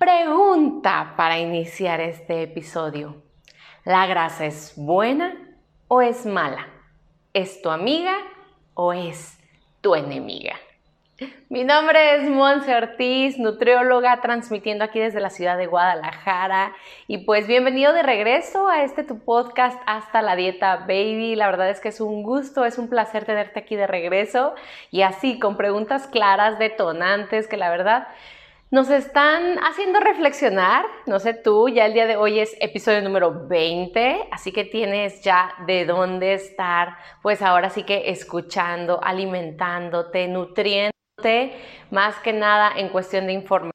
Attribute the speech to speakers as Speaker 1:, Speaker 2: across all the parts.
Speaker 1: Pregunta para iniciar este episodio. ¿La grasa es buena o es mala? ¿Es tu amiga o es tu enemiga? Mi nombre es Monse Ortiz, nutrióloga, transmitiendo aquí desde la ciudad de Guadalajara. Y pues bienvenido de regreso a este tu podcast Hasta la Dieta Baby. La verdad es que es un gusto, es un placer tenerte aquí de regreso y así con preguntas claras, detonantes, que la verdad nos están haciendo reflexionar, no sé tú, ya el día de hoy es episodio número 20, así que tienes ya de dónde estar, pues ahora sí que escuchando, alimentándote, nutriéndote, más que nada en cuestión de información,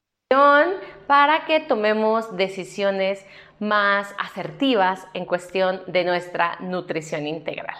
Speaker 1: para que tomemos decisiones más asertivas en cuestión de nuestra nutrición integral.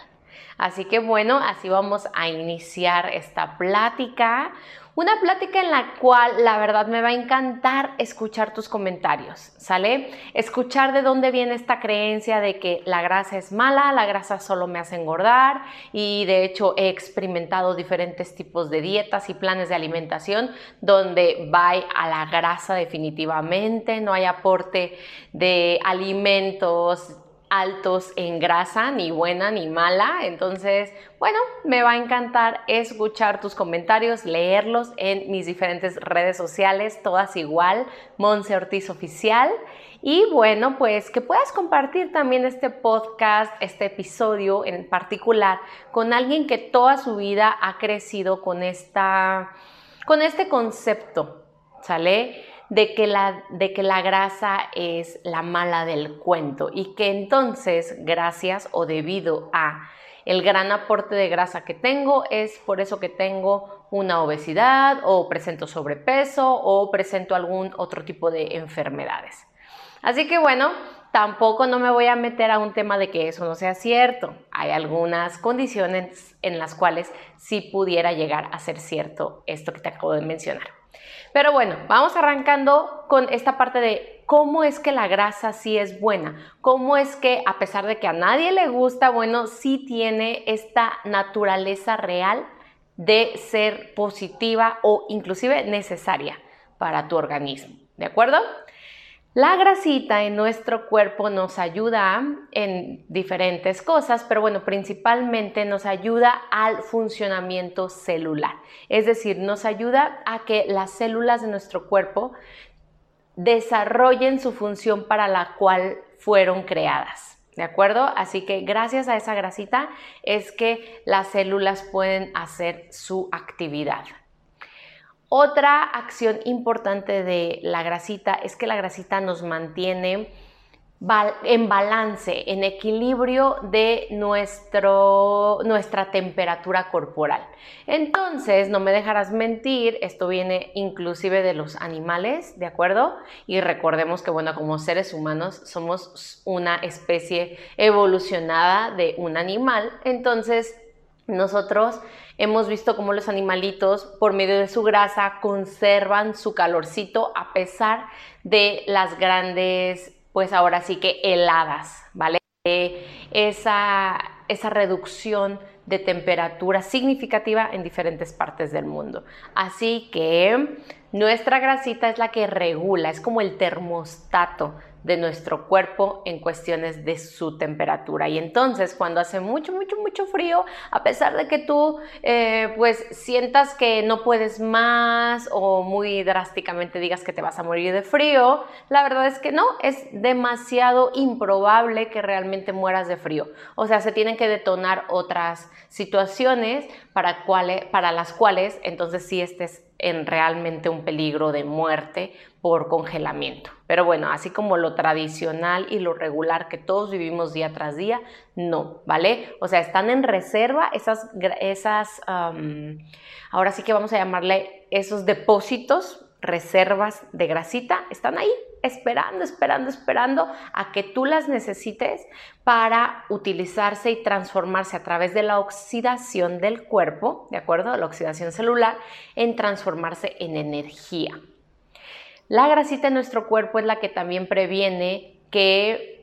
Speaker 1: Así que bueno, así vamos a iniciar esta plática. Una plática en la cual la verdad me va a encantar escuchar tus comentarios, ¿sale? Escuchar de dónde viene esta creencia de que la grasa es mala, la grasa solo me hace engordar y de hecho he experimentado diferentes tipos de dietas y planes de alimentación donde va a la grasa definitivamente, no hay aporte de alimentos altos en grasa, ni buena ni mala. Entonces, bueno, me va a encantar escuchar tus comentarios, leerlos en mis diferentes redes sociales, todas igual, Monse Ortiz Oficial. Y bueno, pues que puedas compartir también este podcast, este episodio en particular, con alguien que toda su vida ha crecido con, esta, con este concepto, ¿sale? De que, la, de que la grasa es la mala del cuento y que entonces, gracias o debido a el gran aporte de grasa que tengo, es por eso que tengo una obesidad o presento sobrepeso o presento algún otro tipo de enfermedades. Así que bueno, tampoco no me voy a meter a un tema de que eso no sea cierto. Hay algunas condiciones en las cuales sí pudiera llegar a ser cierto esto que te acabo de mencionar. Pero bueno, vamos arrancando con esta parte de cómo es que la grasa sí es buena, cómo es que a pesar de que a nadie le gusta, bueno, sí tiene esta naturaleza real de ser positiva o inclusive necesaria para tu organismo. ¿De acuerdo? La grasita en nuestro cuerpo nos ayuda en diferentes cosas, pero bueno, principalmente nos ayuda al funcionamiento celular. Es decir, nos ayuda a que las células de nuestro cuerpo desarrollen su función para la cual fueron creadas. ¿De acuerdo? Así que gracias a esa grasita es que las células pueden hacer su actividad. Otra acción importante de la grasita es que la grasita nos mantiene en balance, en equilibrio de nuestro, nuestra temperatura corporal. Entonces, no me dejarás mentir, esto viene inclusive de los animales, ¿de acuerdo? Y recordemos que, bueno, como seres humanos somos una especie evolucionada de un animal, entonces nosotros hemos visto cómo los animalitos, por medio de su grasa, conservan su calorcito a pesar de las grandes, pues ahora sí que heladas, ¿vale? Esa, esa reducción de temperatura significativa en diferentes partes del mundo. Así que nuestra grasita es la que regula, es como el termostato de nuestro cuerpo en cuestiones de su temperatura. Y entonces cuando hace mucho, mucho, mucho frío, a pesar de que tú eh, pues sientas que no puedes más o muy drásticamente digas que te vas a morir de frío, la verdad es que no, es demasiado improbable que realmente mueras de frío. O sea, se tienen que detonar otras situaciones para, cuales, para las cuales entonces sí estés en realmente un peligro de muerte por congelamiento. Pero bueno, así como lo tradicional y lo regular que todos vivimos día tras día, no, ¿vale? O sea, están en reserva esas, esas ahora sí que vamos a llamarle esos depósitos reservas de grasita están ahí, esperando, esperando, esperando a que tú las necesites para utilizarse y transformarse a través de la oxidación del cuerpo, ¿de acuerdo? La oxidación celular, en transformarse en energía. La grasita en nuestro cuerpo es la que también previene que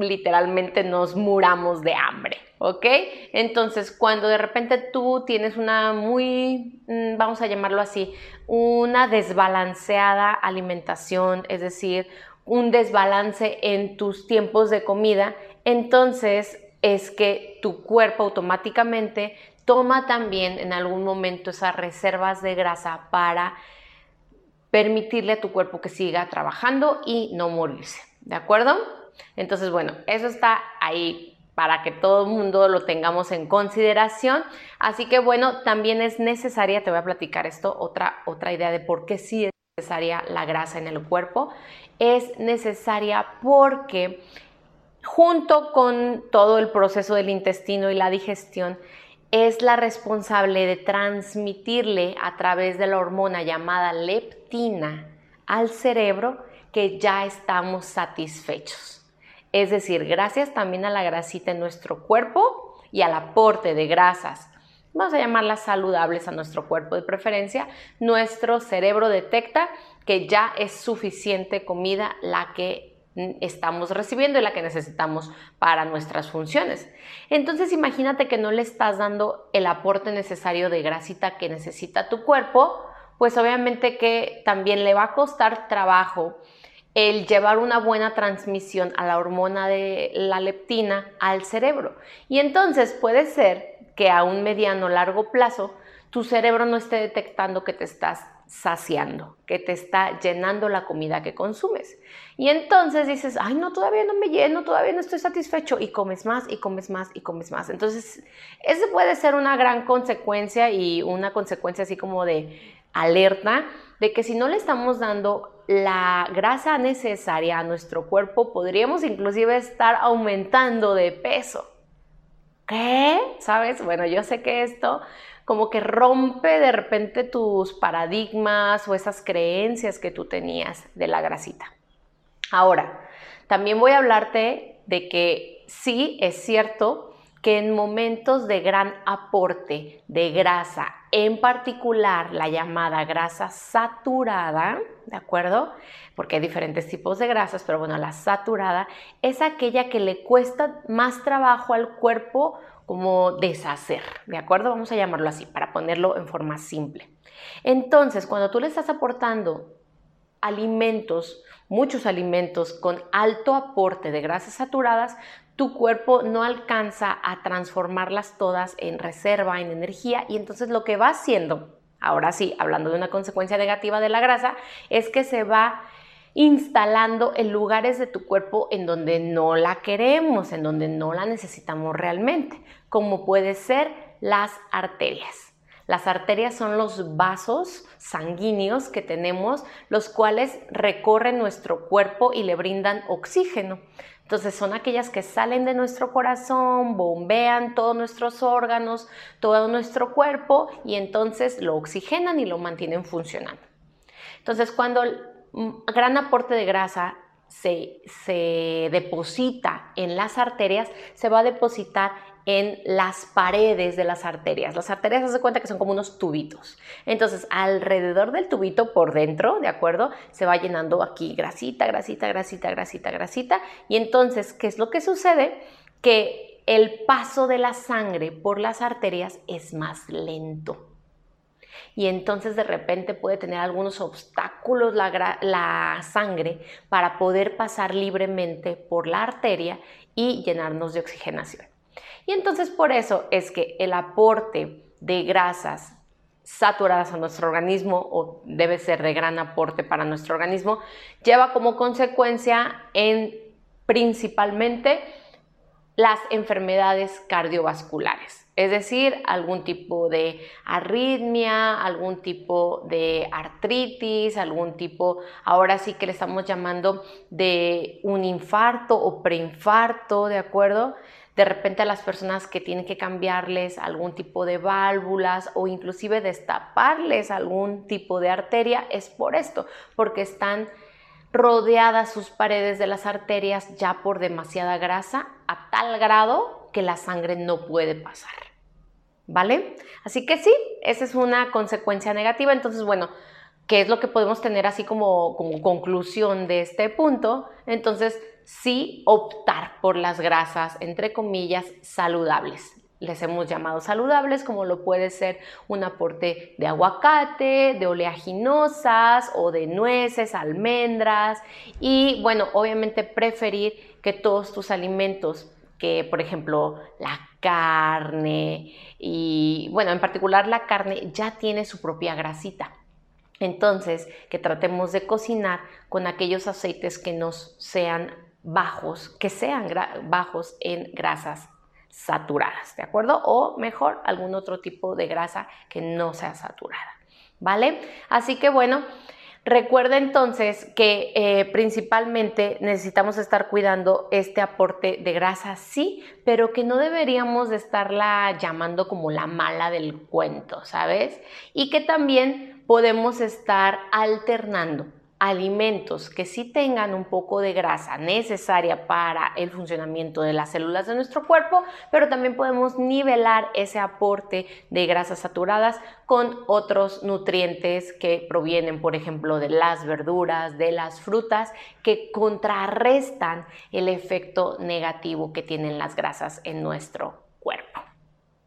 Speaker 1: literalmente nos muramos de hambre. ¿ok? Entonces, cuando de repente tú tienes una muy, mm, vamos a llamarlo así, una desbalanceada alimentación, es decir, un desbalance en tus tiempos de comida, entonces es que tu cuerpo automáticamente toma también en algún momento esas reservas de grasa para permitirle a tu cuerpo que siga trabajando y no morirse, ¿de acuerdo? Entonces, bueno, eso está ahí para que todo el mundo lo tengamos en consideración. Así que bueno, también es necesaria, te voy a platicar esto, otra, otra idea de por qué sí es necesaria la grasa en el cuerpo. Es necesaria porque junto con todo el proceso del intestino y la digestión, es la responsable de transmitirle a través de la hormona llamada leptina al cerebro que ya estamos satisfechos. Es decir, gracias también a la grasita en nuestro cuerpo y al aporte de grasas, vamos a llamarlas saludables a nuestro cuerpo de preferencia, nuestro cerebro detecta que ya es suficiente comida la que estamos recibiendo y la que necesitamos para nuestras funciones. Entonces imagínate que no le estás dando el aporte necesario de grasita que necesita tu cuerpo, pues obviamente que también le va a costar trabajo el llevar una buena transmisión a la hormona de la leptina al cerebro. Y entonces puede ser que a un mediano o largo plazo tu cerebro no esté detectando que te estás saciando, que te está llenando la comida que consumes. Y entonces dices, ay, no, todavía no me lleno, todavía no estoy satisfecho, y comes más, y comes más, y comes más. Entonces, esa puede ser una gran consecuencia y una consecuencia así como de alerta de que si no le estamos dando la grasa necesaria a nuestro cuerpo, podríamos inclusive estar aumentando de peso. ¿Qué? ¿Sabes? Bueno, yo sé que esto como que rompe de repente tus paradigmas o esas creencias que tú tenías de la grasita. Ahora, también voy a hablarte de que sí es cierto que en momentos de gran aporte de grasa, en particular la llamada grasa saturada, ¿de acuerdo? Porque hay diferentes tipos de grasas, pero bueno, la saturada es aquella que le cuesta más trabajo al cuerpo como deshacer, ¿de acuerdo? Vamos a llamarlo así, para ponerlo en forma simple. Entonces, cuando tú le estás aportando alimentos, muchos alimentos con alto aporte de grasas saturadas, tu cuerpo no alcanza a transformarlas todas en reserva, en energía, y entonces lo que va haciendo, ahora sí, hablando de una consecuencia negativa de la grasa, es que se va instalando en lugares de tu cuerpo en donde no la queremos, en donde no la necesitamos realmente, como puede ser las arterias. Las arterias son los vasos sanguíneos que tenemos, los cuales recorren nuestro cuerpo y le brindan oxígeno. Entonces son aquellas que salen de nuestro corazón, bombean todos nuestros órganos, todo nuestro cuerpo y entonces lo oxigenan y lo mantienen funcionando. Entonces cuando gran aporte de grasa se, se deposita en las arterias, se va a depositar en las paredes de las arterias. Las arterias se cuenta que son como unos tubitos. Entonces, alrededor del tubito por dentro, ¿de acuerdo? Se va llenando aquí grasita, grasita, grasita, grasita, grasita. Y entonces, ¿qué es lo que sucede? Que el paso de la sangre por las arterias es más lento. Y entonces de repente puede tener algunos obstáculos la, sangre para poder pasar libremente por la arteria y llenarnos de oxigenación. Y entonces por eso es que el aporte de grasas saturadas a nuestro organismo o debe ser de gran aporte para nuestro organismo, lleva como consecuencia en principalmente las enfermedades cardiovasculares, es decir, algún tipo de arritmia, algún tipo de artritis, algún tipo, ahora sí que le estamos llamando de un infarto o preinfarto, ¿de acuerdo? de repente a las personas que tienen que cambiarles algún tipo de válvulas o inclusive destaparles algún tipo de arteria, es por esto, porque están rodeadas sus paredes de las arterias ya por demasiada grasa a tal grado que la sangre no puede pasar. ¿Vale? Así que sí, esa es una consecuencia negativa. Entonces, bueno, ¿qué es lo que podemos tener así como, conclusión de este punto? Entonces, sí optar por las grasas, entre comillas, saludables les hemos llamado saludables, como lo puede ser un aporte de aguacate, de oleaginosas o de nueces, almendras y bueno, obviamente preferir que todos tus alimentos, que por ejemplo la carne y bueno, en particular la carne ya tiene su propia grasita. Entonces, que tratemos de cocinar con aquellos aceites que nos sean bajos, que sean bajos en grasas saturadas, ¿de acuerdo? O mejor, algún otro tipo de grasa que no sea saturada, ¿vale? Así que bueno, recuerda entonces que eh, principalmente necesitamos estar cuidando este aporte de grasa, sí, pero que no deberíamos de estarla llamando como la mala del cuento, ¿sabes? Y que también podemos estar alternando alimentos que sí tengan un poco de grasa necesaria para el funcionamiento de las células de nuestro cuerpo, pero también podemos nivelar ese aporte de grasas saturadas con otros nutrientes que provienen, por ejemplo, de las verduras, de las frutas, que contrarrestan el efecto negativo que tienen las grasas en nuestro cuerpo.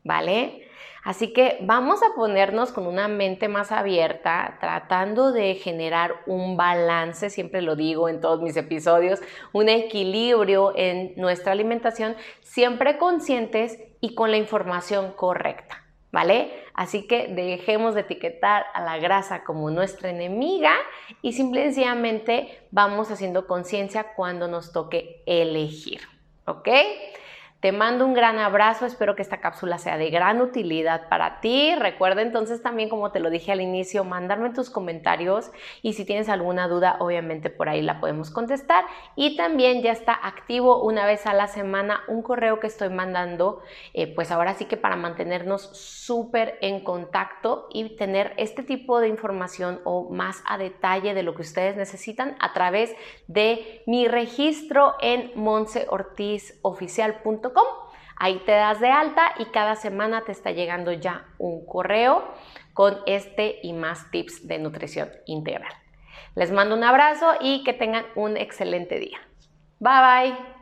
Speaker 1: ¿Vale? Así que vamos a ponernos con una mente más abierta, tratando de generar un balance, siempre lo digo en todos mis episodios, un equilibrio en nuestra alimentación, siempre conscientes y con la información correcta. ¿Vale? Así que dejemos de etiquetar a la grasa como nuestra enemiga y simplemente vamos haciendo conciencia cuando nos toque elegir. ¿Ok? Te mando un gran abrazo, espero que esta cápsula sea de gran utilidad para ti. Recuerda entonces también, como te lo dije al inicio, mandarme tus comentarios y si tienes alguna duda, obviamente por ahí la podemos contestar. Y también ya está activo una vez a la semana un correo que estoy mandando, eh, pues ahora sí que para mantenernos súper en contacto y tener este tipo de información o más a detalle de lo que ustedes necesitan a través de mi registro en monseortizoficial.com Ahí te das de alta y cada semana te está llegando ya un correo con este y más tips de nutrición integral. Les mando un abrazo y que tengan un excelente día. Bye bye.